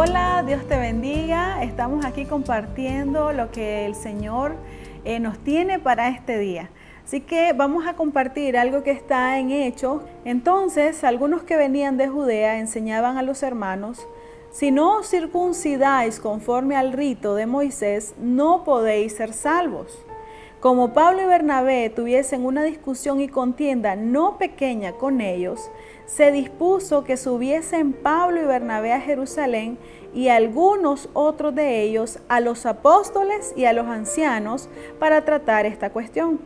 Hola, Dios te bendiga. Estamos aquí compartiendo lo que el Señor eh, nos tiene para este día. Así que vamos a compartir algo que está en Hechos. Entonces, algunos que venían de Judea enseñaban a los hermanos, si no os circuncidáis conforme al rito de Moisés, no podéis ser salvos. Como Pablo y Bernabé tuviesen una discusión y contienda no pequeña con ellos, se dispuso que subiesen Pablo y Bernabé a Jerusalén y algunos otros de ellos a los apóstoles y a los ancianos para tratar esta cuestión.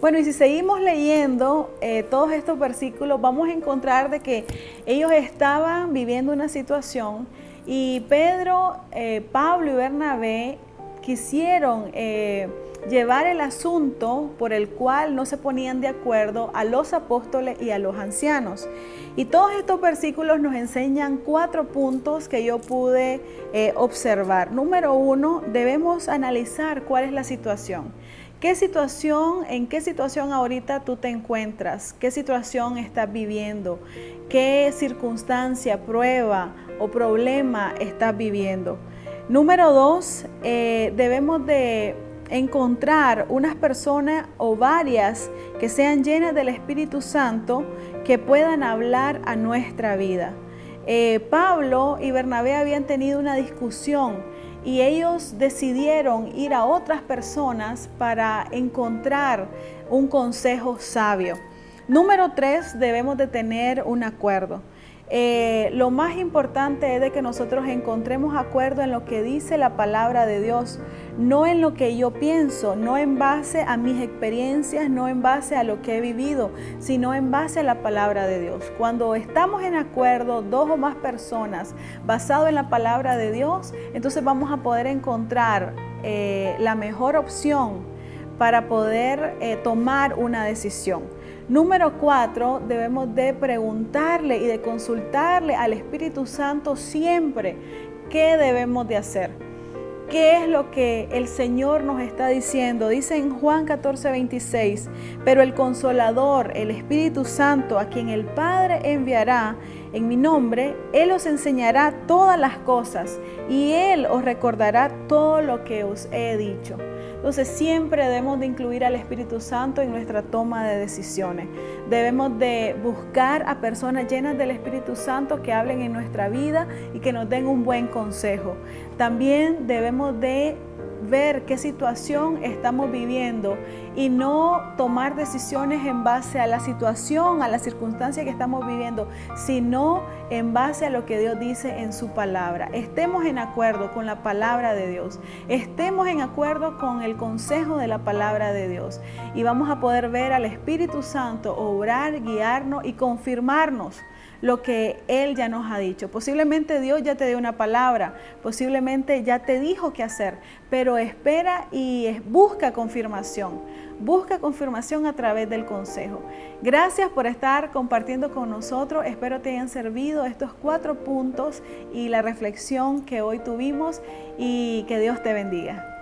Bueno, y si seguimos leyendo eh, todos estos versículos, vamos a encontrar de que ellos estaban viviendo una situación y Pedro, eh, Pablo y Bernabé quisieron... Eh, llevar el asunto por el cual no se ponían de acuerdo a los apóstoles y a los ancianos. Y todos estos versículos nos enseñan cuatro puntos que yo pude eh, observar. Número uno, debemos analizar cuál es la situación. ¿Qué situación, en qué situación ahorita tú te encuentras? ¿Qué situación estás viviendo? ¿Qué circunstancia, prueba o problema estás viviendo? Número dos, eh, debemos de encontrar unas personas o varias que sean llenas del Espíritu Santo que puedan hablar a nuestra vida. Eh, Pablo y Bernabé habían tenido una discusión y ellos decidieron ir a otras personas para encontrar un consejo sabio. Número tres, debemos de tener un acuerdo. Eh, lo más importante es de que nosotros encontremos acuerdo en lo que dice la palabra de Dios, no en lo que yo pienso, no en base a mis experiencias, no en base a lo que he vivido, sino en base a la palabra de Dios. Cuando estamos en acuerdo, dos o más personas, basado en la palabra de Dios, entonces vamos a poder encontrar eh, la mejor opción para poder eh, tomar una decisión. Número cuatro, debemos de preguntarle y de consultarle al Espíritu Santo siempre qué debemos de hacer. ¿Qué es lo que el Señor nos está diciendo? Dice en Juan 14, 26, pero el consolador, el Espíritu Santo, a quien el Padre enviará en mi nombre, Él os enseñará todas las cosas y Él os recordará todo lo que os he dicho. Entonces siempre debemos de incluir al Espíritu Santo en nuestra toma de decisiones. Debemos de buscar a personas llenas del Espíritu Santo que hablen en nuestra vida y que nos den un buen consejo. También debemos de ver qué situación estamos viviendo y no tomar decisiones en base a la situación, a la circunstancia que estamos viviendo, sino en base a lo que Dios dice en su palabra. Estemos en acuerdo con la palabra de Dios, estemos en acuerdo con el consejo de la palabra de Dios y vamos a poder ver al Espíritu Santo obrar, guiarnos y confirmarnos lo que Él ya nos ha dicho. Posiblemente Dios ya te dio una palabra, posiblemente ya te dijo qué hacer, pero espera y busca confirmación. Busca confirmación a través del consejo. Gracias por estar compartiendo con nosotros. Espero te hayan servido estos cuatro puntos y la reflexión que hoy tuvimos y que Dios te bendiga.